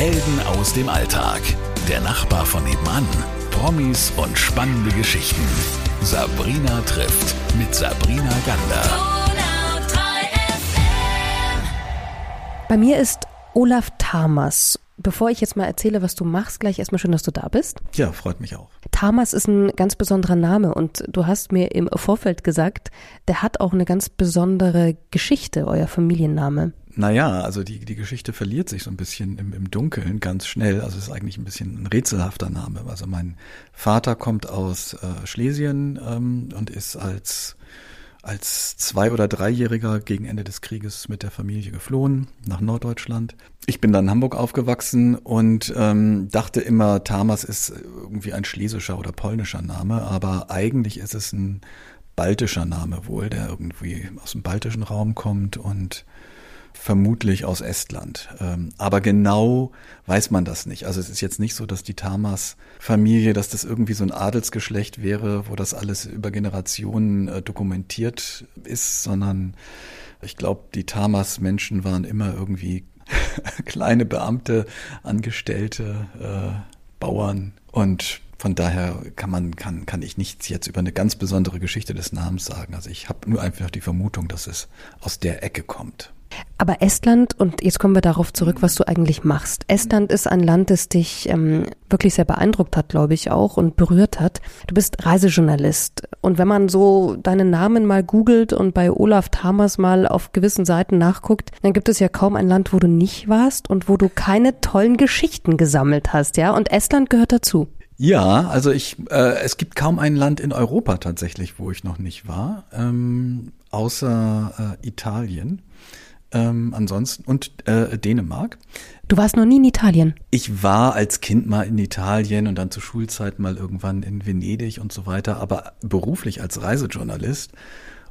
Helden aus dem Alltag. Der Nachbar von nebenan. Promis und spannende Geschichten. Sabrina trifft mit Sabrina Gander. Bei mir ist Olaf Tamas. Bevor ich jetzt mal erzähle, was du machst, gleich erstmal schön, dass du da bist. Ja, freut mich auch. Tamas ist ein ganz besonderer Name und du hast mir im Vorfeld gesagt, der hat auch eine ganz besondere Geschichte, euer Familienname. Naja, also die, die Geschichte verliert sich so ein bisschen im, im Dunkeln ganz schnell. Also es ist eigentlich ein bisschen ein rätselhafter Name. Also mein Vater kommt aus äh, Schlesien ähm, und ist als als zwei- oder dreijähriger gegen Ende des Krieges mit der Familie geflohen nach Norddeutschland. Ich bin dann in Hamburg aufgewachsen und ähm, dachte immer, Tamas ist irgendwie ein schlesischer oder polnischer Name, aber eigentlich ist es ein baltischer Name wohl, der irgendwie aus dem baltischen Raum kommt und vermutlich aus Estland. Ähm, aber genau weiß man das nicht. Also es ist jetzt nicht so, dass die Tamas-Familie, dass das irgendwie so ein Adelsgeschlecht wäre, wo das alles über Generationen äh, dokumentiert ist, sondern ich glaube, die Tamas-Menschen waren immer irgendwie kleine Beamte, Angestellte, äh, Bauern und von daher kann man, kann, kann ich nichts jetzt über eine ganz besondere Geschichte des Namens sagen. Also ich habe nur einfach die Vermutung, dass es aus der Ecke kommt. Aber Estland, und jetzt kommen wir darauf zurück, was du eigentlich machst. Estland ist ein Land, das dich ähm, wirklich sehr beeindruckt hat, glaube ich auch, und berührt hat. Du bist Reisejournalist. Und wenn man so deinen Namen mal googelt und bei Olaf Tamers mal auf gewissen Seiten nachguckt, dann gibt es ja kaum ein Land, wo du nicht warst und wo du keine tollen Geschichten gesammelt hast, ja? Und Estland gehört dazu. Ja, also ich, äh, es gibt kaum ein Land in Europa tatsächlich, wo ich noch nicht war, ähm, außer äh, Italien. Ähm, ansonsten und äh, Dänemark. Du warst noch nie in Italien? Ich war als Kind mal in Italien und dann zur Schulzeit mal irgendwann in Venedig und so weiter, aber beruflich als Reisejournalist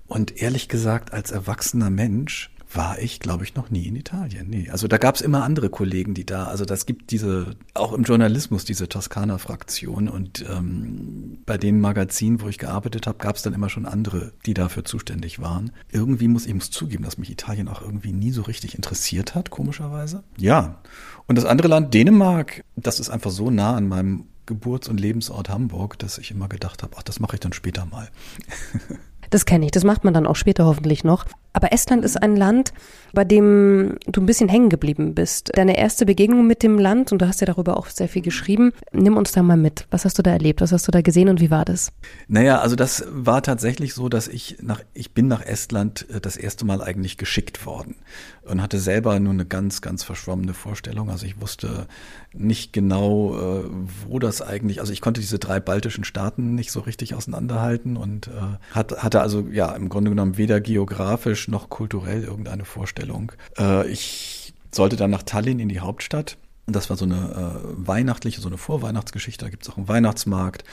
und ehrlich gesagt als erwachsener Mensch war ich, glaube ich, noch nie in Italien. Nee. Also da gab es immer andere Kollegen, die da, also das gibt diese, auch im Journalismus, diese Toskana-Fraktion und ähm, bei den Magazinen, wo ich gearbeitet habe, gab es dann immer schon andere, die dafür zuständig waren. Irgendwie muss ich muss zugeben, dass mich Italien auch irgendwie nie so richtig interessiert hat, komischerweise. Ja. Und das andere Land, Dänemark, das ist einfach so nah an meinem Geburts- und Lebensort Hamburg, dass ich immer gedacht habe, ach, das mache ich dann später mal. Das kenne ich, das macht man dann auch später hoffentlich noch. Aber Estland ist ein Land, bei dem du ein bisschen hängen geblieben bist. Deine erste Begegnung mit dem Land, und du hast ja darüber auch sehr viel geschrieben, nimm uns da mal mit. Was hast du da erlebt? Was hast du da gesehen und wie war das? Naja, also das war tatsächlich so, dass ich nach, ich bin nach Estland äh, das erste Mal eigentlich geschickt worden und hatte selber nur eine ganz, ganz verschwommene Vorstellung. Also ich wusste nicht genau, äh, wo das eigentlich, also ich konnte diese drei baltischen Staaten nicht so richtig auseinanderhalten und äh, hatte also ja im Grunde genommen weder geografisch noch kulturell irgendeine Vorstellung. Äh, ich sollte dann nach Tallinn in die Hauptstadt. Das war so eine äh, weihnachtliche, so eine Vorweihnachtsgeschichte. Da gibt es auch einen Weihnachtsmarkt.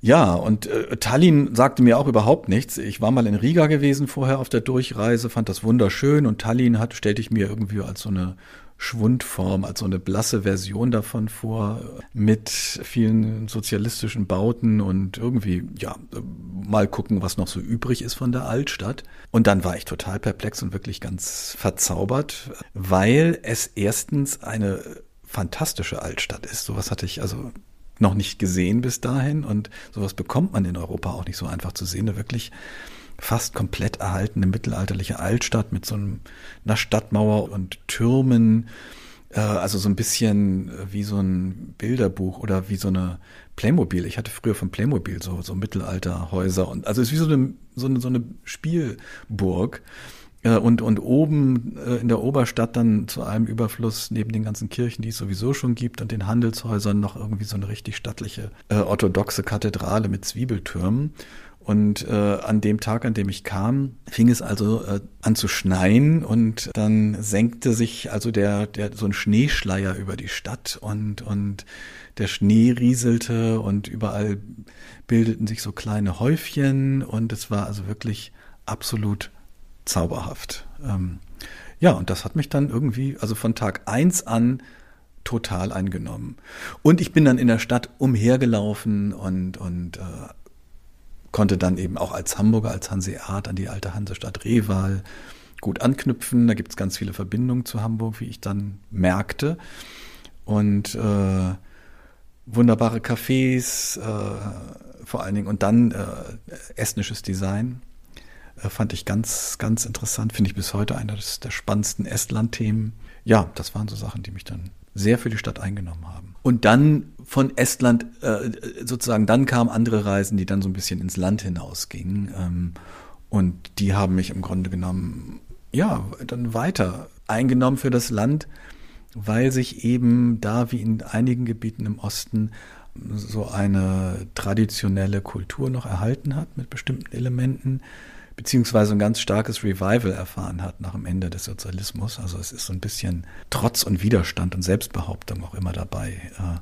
Ja, und äh, Tallinn sagte mir auch überhaupt nichts. Ich war mal in Riga gewesen vorher auf der Durchreise, fand das wunderschön und Tallinn hat, stellte ich mir irgendwie als so eine Schwundform, als so eine blasse Version davon vor, mit vielen sozialistischen Bauten und irgendwie, ja, mal gucken, was noch so übrig ist von der Altstadt. Und dann war ich total perplex und wirklich ganz verzaubert, weil es erstens eine fantastische Altstadt ist. Sowas hatte ich also noch nicht gesehen bis dahin und sowas bekommt man in Europa auch nicht so einfach zu sehen. Eine wirklich fast komplett erhaltene mittelalterliche Altstadt mit so einer Stadtmauer und Türmen, äh, also so ein bisschen wie so ein Bilderbuch oder wie so eine Playmobil. Ich hatte früher von Playmobil so, so Mittelalterhäuser und also es ist wie so eine, so eine, so eine Spielburg. Äh, und, und oben äh, in der Oberstadt dann zu einem Überfluss neben den ganzen Kirchen, die es sowieso schon gibt und den Handelshäusern noch irgendwie so eine richtig stattliche äh, orthodoxe Kathedrale mit Zwiebeltürmen. Und äh, an dem Tag, an dem ich kam, fing es also äh, an zu schneien und dann senkte sich also der, der so ein Schneeschleier über die Stadt und und der Schnee rieselte und überall bildeten sich so kleine Häufchen und es war also wirklich absolut zauberhaft. Ähm, ja, und das hat mich dann irgendwie, also von Tag eins an total eingenommen. Und ich bin dann in der Stadt umhergelaufen und, und äh, konnte dann eben auch als Hamburger, als Hanseat an die alte Hansestadt Reval gut anknüpfen. Da gibt es ganz viele Verbindungen zu Hamburg, wie ich dann merkte. und äh, wunderbare Cafés, äh, vor allen Dingen und dann äh, estnisches Design äh, fand ich ganz, ganz interessant. Finde ich bis heute einer der spannendsten Estland-Themen. Ja, das waren so Sachen, die mich dann sehr für die Stadt eingenommen haben. Und dann von Estland äh, sozusagen, dann kamen andere Reisen, die dann so ein bisschen ins Land hinausgingen. Ähm, und die haben mich im Grunde genommen, ja, dann weiter eingenommen für das Land, weil sich eben da wie in einigen Gebieten im Osten so eine traditionelle Kultur noch erhalten hat mit bestimmten Elementen, beziehungsweise ein ganz starkes Revival erfahren hat nach dem Ende des Sozialismus. Also es ist so ein bisschen Trotz und Widerstand und Selbstbehauptung auch immer dabei. Äh,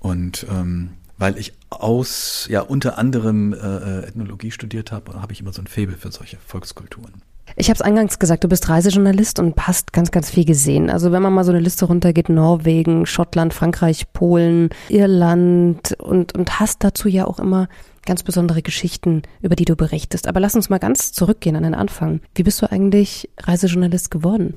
und ähm, weil ich aus, ja, unter anderem äh, äh Ethnologie studiert habe, habe ich immer so ein Faible für solche Volkskulturen. Ich habe es eingangs gesagt, du bist Reisejournalist und hast ganz, ganz viel gesehen. Also wenn man mal so eine Liste runtergeht, Norwegen, Schottland, Frankreich, Polen, Irland und, und hast dazu ja auch immer ganz besondere Geschichten, über die du berichtest. Aber lass uns mal ganz zurückgehen an den Anfang. Wie bist du eigentlich Reisejournalist geworden?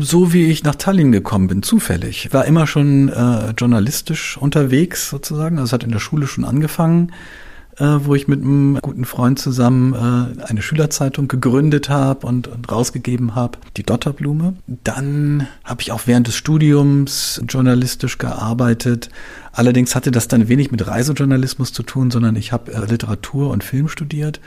So wie ich nach Tallinn gekommen bin, zufällig. War immer schon äh, journalistisch unterwegs sozusagen. Also es hat in der Schule schon angefangen äh, wo ich mit einem guten Freund zusammen äh, eine Schülerzeitung gegründet habe und, und rausgegeben habe, die Dotterblume. Dann habe ich auch während des Studiums journalistisch gearbeitet. Allerdings hatte das dann wenig mit Reisejournalismus zu tun, sondern ich habe äh, Literatur und Film studiert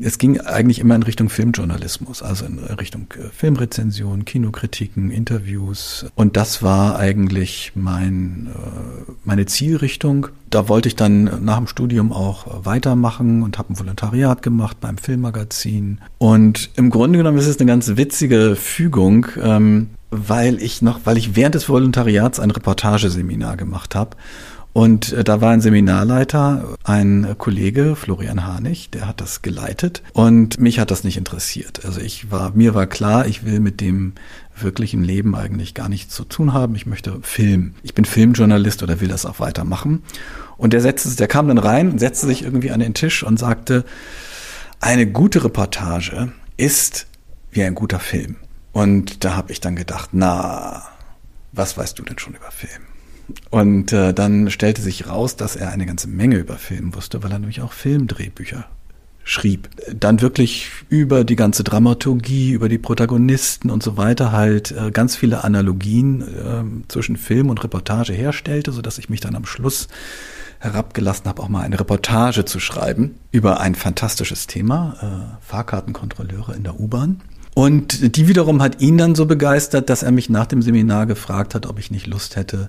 es ging eigentlich immer in Richtung Filmjournalismus, also in Richtung äh, Filmrezension, Kinokritiken, Interviews. Und das war eigentlich mein, äh, meine Zielrichtung. Da wollte ich dann nach dem Studium auch weitermachen und habe ein Volontariat gemacht beim Filmmagazin. Und im Grunde genommen ist es eine ganz witzige Fügung, ähm, weil ich noch, weil ich während des Volontariats ein Reportageseminar gemacht habe und äh, da war ein Seminarleiter, ein Kollege, Florian Harnig, der hat das geleitet und mich hat das nicht interessiert. Also ich war, mir war klar, ich will mit dem wirklichen Leben eigentlich gar nichts zu tun haben. Ich möchte Film. Ich bin Filmjournalist oder will das auch weitermachen. Und der setzte, der kam dann rein, setzte sich irgendwie an den Tisch und sagte, eine gute Reportage ist wie ein guter Film. Und da habe ich dann gedacht, na, was weißt du denn schon über Film? Und äh, dann stellte sich raus, dass er eine ganze Menge über Film wusste, weil er nämlich auch Filmdrehbücher schrieb. Dann wirklich über die ganze Dramaturgie, über die Protagonisten und so weiter halt äh, ganz viele Analogien äh, zwischen Film und Reportage herstellte, so dass ich mich dann am Schluss herabgelassen habe, auch mal eine Reportage zu schreiben über ein fantastisches Thema, äh, Fahrkartenkontrolleure in der U-Bahn. Und die wiederum hat ihn dann so begeistert, dass er mich nach dem Seminar gefragt hat, ob ich nicht Lust hätte,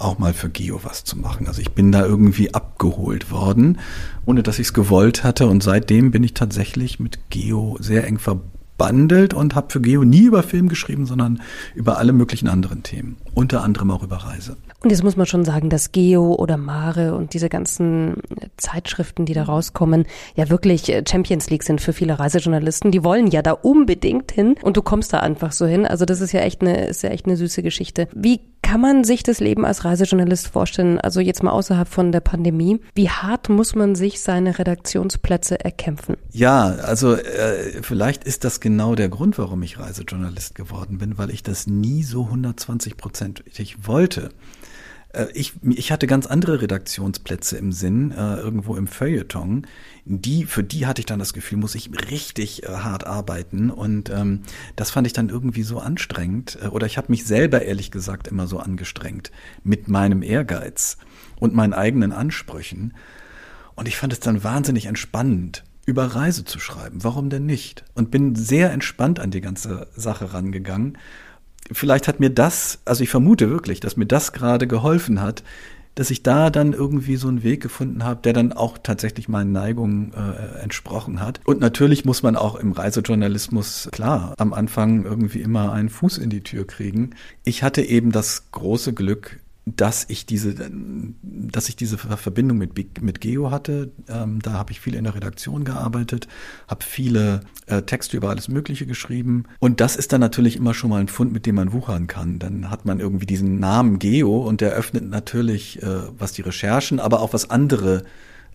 auch mal für Geo was zu machen. Also ich bin da irgendwie abgeholt worden, ohne dass ich es gewollt hatte. Und seitdem bin ich tatsächlich mit Geo sehr eng verbandelt und habe für Geo nie über Film geschrieben, sondern über alle möglichen anderen Themen. Unter anderem auch über Reise. Und jetzt muss man schon sagen, dass Geo oder Mare und diese ganzen Zeitschriften, die da rauskommen, ja wirklich äh, Champions League sind für viele Reisejournalisten. Die wollen ja da unbedingt hin und du kommst da einfach so hin. Also das ist ja echt eine, ist ja echt eine süße Geschichte. Wie kann man sich das Leben als Reisejournalist vorstellen? Also jetzt mal außerhalb von der Pandemie. Wie hart muss man sich seine Redaktionsplätze erkämpfen? Ja, also äh, vielleicht ist das genau der Grund, warum ich Reisejournalist geworden bin, weil ich das nie so 120 Prozent wollte. Äh, ich, ich hatte ganz andere Redaktionsplätze im Sinn, äh, irgendwo im Feuilleton. Die, für die hatte ich dann das Gefühl, muss ich richtig äh, hart arbeiten. Und ähm, das fand ich dann irgendwie so anstrengend. Äh, oder ich habe mich selber ehrlich gesagt immer so angestrengt mit meinem Ehrgeiz und meinen eigenen Ansprüchen. Und ich fand es dann wahnsinnig entspannend, über Reise zu schreiben. Warum denn nicht? Und bin sehr entspannt an die ganze Sache rangegangen vielleicht hat mir das, also ich vermute wirklich, dass mir das gerade geholfen hat, dass ich da dann irgendwie so einen Weg gefunden habe, der dann auch tatsächlich meinen Neigungen äh, entsprochen hat. Und natürlich muss man auch im Reisejournalismus, klar, am Anfang irgendwie immer einen Fuß in die Tür kriegen. Ich hatte eben das große Glück, dass ich diese, dass ich diese Verbindung mit, mit Geo hatte. Ähm, da habe ich viel in der Redaktion gearbeitet, habe viele äh, Texte über alles Mögliche geschrieben. Und das ist dann natürlich immer schon mal ein Fund, mit dem man wuchern kann. Dann hat man irgendwie diesen Namen Geo und der öffnet natürlich, äh, was die Recherchen, aber auch was andere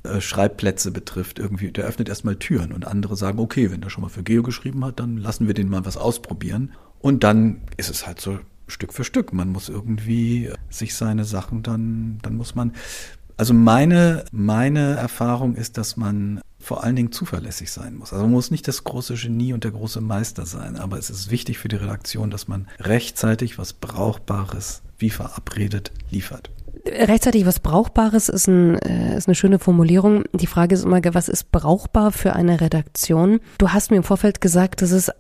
äh, Schreibplätze betrifft, irgendwie, der öffnet erstmal Türen und andere sagen, okay, wenn der schon mal für Geo geschrieben hat, dann lassen wir den mal was ausprobieren. Und dann ist es halt so Stück für Stück. Man muss irgendwie sich seine Sachen dann, dann muss man. Also meine, meine Erfahrung ist, dass man vor allen Dingen zuverlässig sein muss. Also man muss nicht das große Genie und der große Meister sein, aber es ist wichtig für die Redaktion, dass man rechtzeitig was Brauchbares, wie verabredet, liefert. Rechtzeitig was Brauchbares ist, ein, äh, ist eine schöne Formulierung. Die Frage ist immer, was ist brauchbar für eine Redaktion? Du hast mir im Vorfeld gesagt, dass es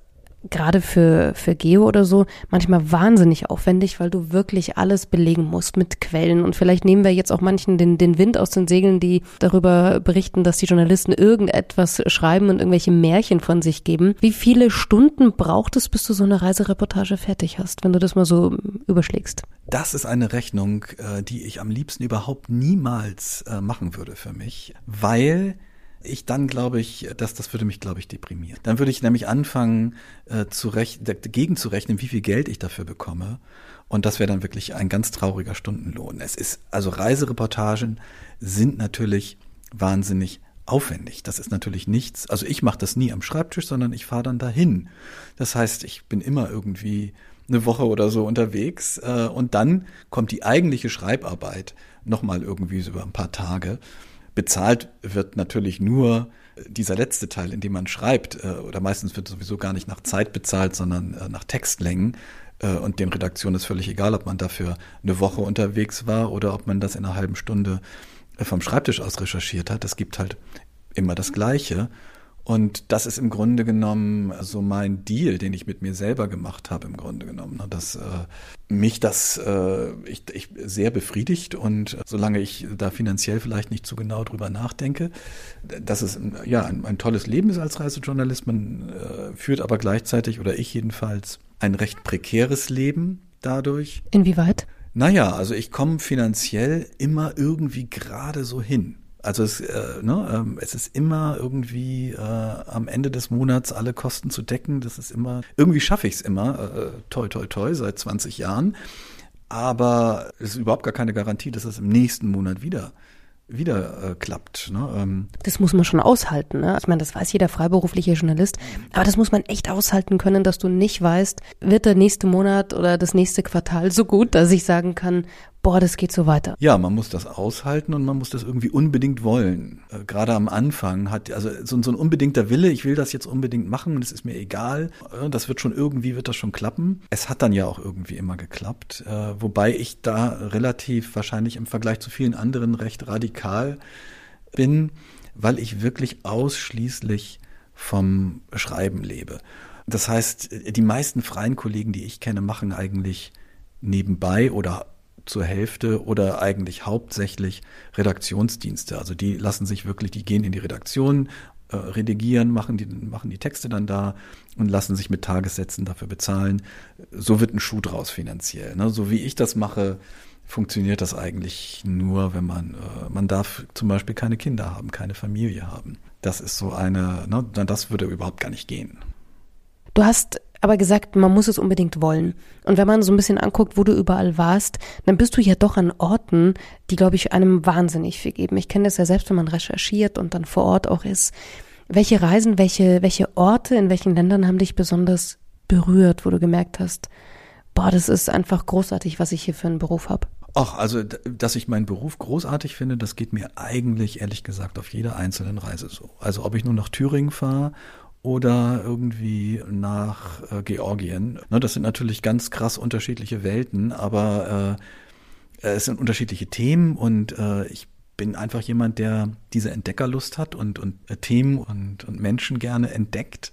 gerade für, für Geo oder so manchmal wahnsinnig aufwendig, weil du wirklich alles belegen musst mit Quellen. Und vielleicht nehmen wir jetzt auch manchen den, den Wind aus den Segeln, die darüber berichten, dass die Journalisten irgendetwas schreiben und irgendwelche Märchen von sich geben. Wie viele Stunden braucht es, bis du so eine Reisereportage fertig hast, wenn du das mal so überschlägst? Das ist eine Rechnung, äh, die ich am liebsten überhaupt niemals äh, machen würde für mich, weil ich dann glaube ich, dass das würde mich, glaube ich, deprimieren. Dann würde ich nämlich anfangen, äh, zu dagegen zu rechnen, wie viel Geld ich dafür bekomme. Und das wäre dann wirklich ein ganz trauriger Stundenlohn. Es ist, also Reisereportagen sind natürlich wahnsinnig aufwendig. Das ist natürlich nichts. Also ich mache das nie am Schreibtisch, sondern ich fahre dann dahin. Das heißt, ich bin immer irgendwie eine Woche oder so unterwegs äh, und dann kommt die eigentliche Schreibarbeit nochmal irgendwie so über ein paar Tage. Bezahlt wird natürlich nur dieser letzte Teil, in dem man schreibt, äh, oder meistens wird sowieso gar nicht nach Zeit bezahlt, sondern äh, nach Textlängen. Äh, und den Redaktionen ist völlig egal, ob man dafür eine Woche unterwegs war oder ob man das in einer halben Stunde vom Schreibtisch aus recherchiert hat. Es gibt halt immer das Gleiche. Und das ist im Grunde genommen so mein Deal, den ich mit mir selber gemacht habe, im Grunde genommen. Ne? Dass äh, mich das äh, ich, ich sehr befriedigt und solange ich da finanziell vielleicht nicht zu genau drüber nachdenke, dass es ja ein, ein tolles Leben ist als Reisejournalist. Man äh, führt aber gleichzeitig, oder ich jedenfalls, ein recht prekäres Leben dadurch. Inwieweit? Naja, also ich komme finanziell immer irgendwie gerade so hin. Also es, äh, ne, ähm, es ist immer irgendwie äh, am Ende des Monats alle Kosten zu decken. Das ist immer, irgendwie schaffe ich es immer, äh, toi toi toi, seit 20 Jahren. Aber es ist überhaupt gar keine Garantie, dass es im nächsten Monat wieder wieder äh, klappt. Ne? Ähm. Das muss man schon aushalten. Ne? Ich meine, das weiß jeder freiberufliche Journalist. Aber das muss man echt aushalten können, dass du nicht weißt, wird der nächste Monat oder das nächste Quartal so gut, dass ich sagen kann, boah, das geht so weiter. Ja, man muss das aushalten und man muss das irgendwie unbedingt wollen. Äh, gerade am Anfang hat, also so, so, ein unbedingter Wille, ich will das jetzt unbedingt machen und es ist mir egal, äh, das wird schon irgendwie, wird das schon klappen. Es hat dann ja auch irgendwie immer geklappt, äh, wobei ich da relativ wahrscheinlich im Vergleich zu vielen anderen recht radikal bin, weil ich wirklich ausschließlich vom Schreiben lebe. Das heißt, die meisten freien Kollegen, die ich kenne, machen eigentlich nebenbei oder zur Hälfte oder eigentlich hauptsächlich Redaktionsdienste. Also die lassen sich wirklich, die gehen in die Redaktion, äh, redigieren, machen die, machen die Texte dann da und lassen sich mit Tagessätzen dafür bezahlen. So wird ein Schuh draus finanziell. Ne? So wie ich das mache, funktioniert das eigentlich nur, wenn man, äh, man darf zum Beispiel keine Kinder haben, keine Familie haben. Das ist so eine, ne, das würde überhaupt gar nicht gehen. Du hast aber gesagt, man muss es unbedingt wollen. Und wenn man so ein bisschen anguckt, wo du überall warst, dann bist du ja doch an Orten, die, glaube ich, einem wahnsinnig viel geben. Ich kenne das ja selbst, wenn man recherchiert und dann vor Ort auch ist. Welche Reisen, welche, welche Orte, in welchen Ländern haben dich besonders berührt, wo du gemerkt hast, boah, das ist einfach großartig, was ich hier für einen Beruf habe? Ach, also, dass ich meinen Beruf großartig finde, das geht mir eigentlich, ehrlich gesagt, auf jeder einzelnen Reise so. Also, ob ich nur nach Thüringen fahre oder irgendwie nach äh, Georgien. Ne, das sind natürlich ganz krass unterschiedliche Welten, aber äh, es sind unterschiedliche Themen und äh, ich bin einfach jemand, der diese Entdeckerlust hat und, und äh, Themen und, und Menschen gerne entdeckt.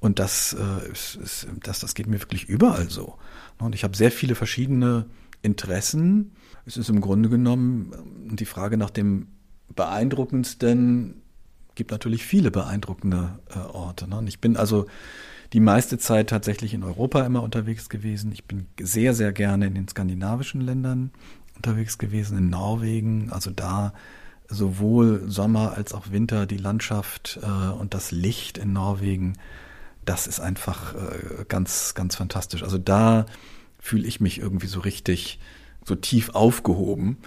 Und das, äh, ist, ist, das, das geht mir wirklich überall so. Und ich habe sehr viele verschiedene Interessen. Es ist im Grunde genommen äh, die Frage nach dem beeindruckendsten gibt natürlich viele beeindruckende äh, Orte. Ne? Und ich bin also die meiste Zeit tatsächlich in Europa immer unterwegs gewesen. Ich bin sehr, sehr gerne in den skandinavischen Ländern unterwegs gewesen, in Norwegen. Also da sowohl Sommer als auch Winter, die Landschaft äh, und das Licht in Norwegen, das ist einfach äh, ganz, ganz fantastisch. Also da fühle ich mich irgendwie so richtig, so tief aufgehoben.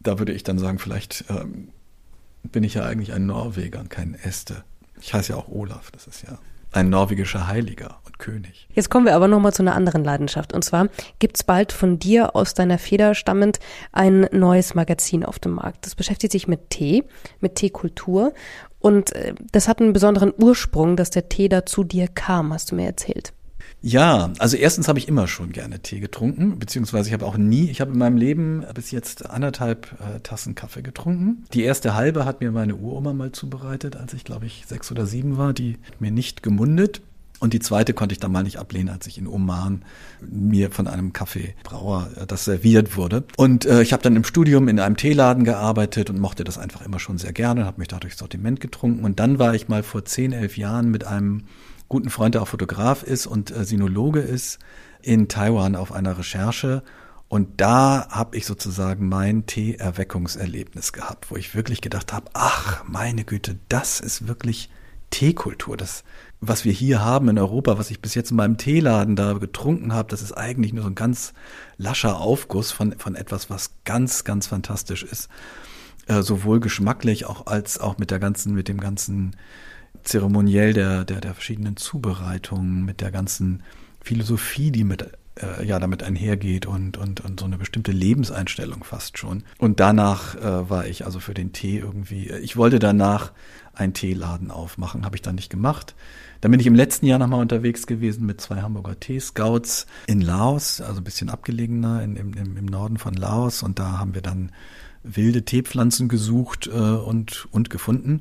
Da würde ich dann sagen, vielleicht ähm, bin ich ja eigentlich ein Norweger und kein Este. Ich heiße ja auch Olaf, das ist ja ein norwegischer Heiliger und König. Jetzt kommen wir aber nochmal zu einer anderen Leidenschaft. Und zwar gibt's bald von dir aus deiner Feder stammend ein neues Magazin auf dem Markt. Das beschäftigt sich mit Tee, mit Teekultur. Und äh, das hat einen besonderen Ursprung, dass der Tee da zu dir kam, hast du mir erzählt. Ja, also erstens habe ich immer schon gerne Tee getrunken, beziehungsweise ich habe auch nie, ich habe in meinem Leben bis jetzt anderthalb äh, Tassen Kaffee getrunken. Die erste halbe hat mir meine Uroma mal zubereitet, als ich glaube ich sechs oder sieben war, die mir nicht gemundet. Und die zweite konnte ich dann mal nicht ablehnen, als ich in Oman mir von einem Kaffeebrauer äh, das serviert wurde. Und äh, ich habe dann im Studium in einem Teeladen gearbeitet und mochte das einfach immer schon sehr gerne, habe mich dadurch Sortiment getrunken. Und dann war ich mal vor zehn, elf Jahren mit einem guten Freund, der auch Fotograf ist und äh, Sinologe ist, in Taiwan auf einer Recherche. Und da habe ich sozusagen mein Tee-Erweckungserlebnis gehabt, wo ich wirklich gedacht habe, ach meine Güte, das ist wirklich Teekultur. Das, was wir hier haben in Europa, was ich bis jetzt in meinem Teeladen da getrunken habe, das ist eigentlich nur so ein ganz lascher Aufguss von, von etwas, was ganz, ganz fantastisch ist. Äh, sowohl geschmacklich auch als auch mit der ganzen, mit dem ganzen zeremoniell der, der, der verschiedenen Zubereitungen, mit der ganzen Philosophie, die mit äh, ja damit einhergeht und, und, und so eine bestimmte Lebenseinstellung fast schon. Und danach äh, war ich also für den Tee irgendwie, äh, ich wollte danach einen Teeladen aufmachen, habe ich dann nicht gemacht. Dann bin ich im letzten Jahr nochmal unterwegs gewesen mit zwei Hamburger Tee-Scouts in Laos, also ein bisschen abgelegener in, im, im Norden von Laos. Und da haben wir dann wilde Teepflanzen gesucht äh, und, und gefunden.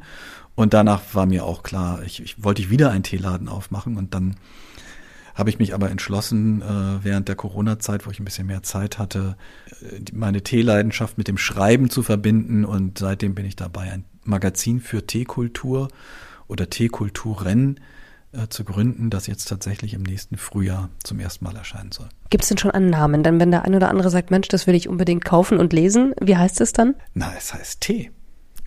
Und danach war mir auch klar, ich, ich wollte ich wieder einen Teeladen aufmachen und dann habe ich mich aber entschlossen, äh, während der Corona-Zeit, wo ich ein bisschen mehr Zeit hatte, äh, meine Teeleidenschaft mit dem Schreiben zu verbinden und seitdem bin ich dabei, ein Magazin für Teekultur oder Teekulturen äh, zu gründen, das jetzt tatsächlich im nächsten Frühjahr zum ersten Mal erscheinen soll. Gibt es denn schon einen Namen? Denn wenn der ein oder andere sagt, Mensch, das will ich unbedingt kaufen und lesen, wie heißt es dann? Na, es heißt Tee.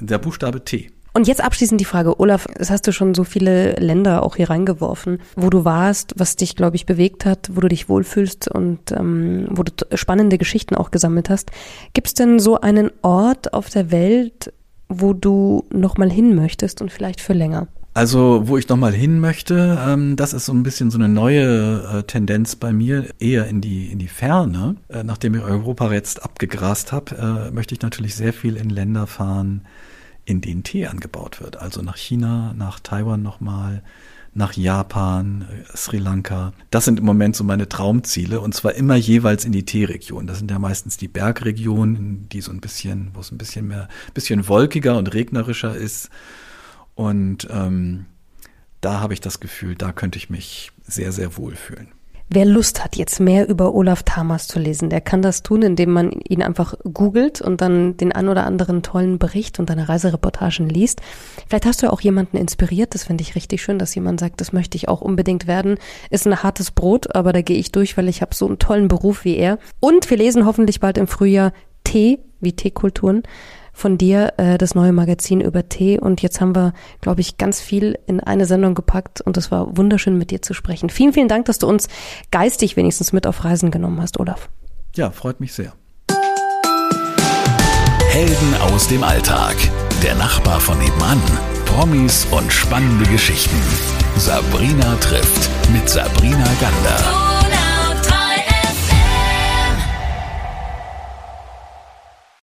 Der Buchstabe T. Und jetzt abschließend die Frage, Olaf, es hast du schon so viele Länder auch hier reingeworfen, wo du warst, was dich, glaube ich, bewegt hat, wo du dich wohlfühlst und ähm, wo du spannende Geschichten auch gesammelt hast. Gibt es denn so einen Ort auf der Welt, wo du nochmal hin möchtest und vielleicht für länger? Also, wo ich nochmal hin möchte, ähm, das ist so ein bisschen so eine neue äh, Tendenz bei mir, eher in die, in die Ferne. Äh, nachdem ich Europa jetzt abgegrast habe, äh, möchte ich natürlich sehr viel in Länder fahren, in denen Tee angebaut wird. Also nach China, nach Taiwan nochmal, nach Japan, äh, Sri Lanka. Das sind im Moment so meine Traumziele und zwar immer jeweils in die Teeregion. Das sind ja meistens die Bergregionen, die so ein bisschen, wo es ein bisschen mehr, bisschen wolkiger und regnerischer ist. Und ähm, da habe ich das Gefühl, da könnte ich mich sehr, sehr wohl fühlen. Wer Lust hat, jetzt mehr über Olaf Tamas zu lesen, der kann das tun, indem man ihn einfach googelt und dann den ein oder anderen tollen Bericht und deine Reisereportagen liest. Vielleicht hast du ja auch jemanden inspiriert, das finde ich richtig schön, dass jemand sagt, das möchte ich auch unbedingt werden. Ist ein hartes Brot, aber da gehe ich durch, weil ich habe so einen tollen Beruf wie er. Und wir lesen hoffentlich bald im Frühjahr Tee, wie Teekulturen von dir äh, das neue Magazin über Tee und jetzt haben wir, glaube ich, ganz viel in eine Sendung gepackt und es war wunderschön mit dir zu sprechen. Vielen, vielen Dank, dass du uns geistig wenigstens mit auf Reisen genommen hast, Olaf. Ja, freut mich sehr. Helden aus dem Alltag. Der Nachbar von nebenan. Promis und spannende Geschichten. Sabrina trifft mit Sabrina Gander.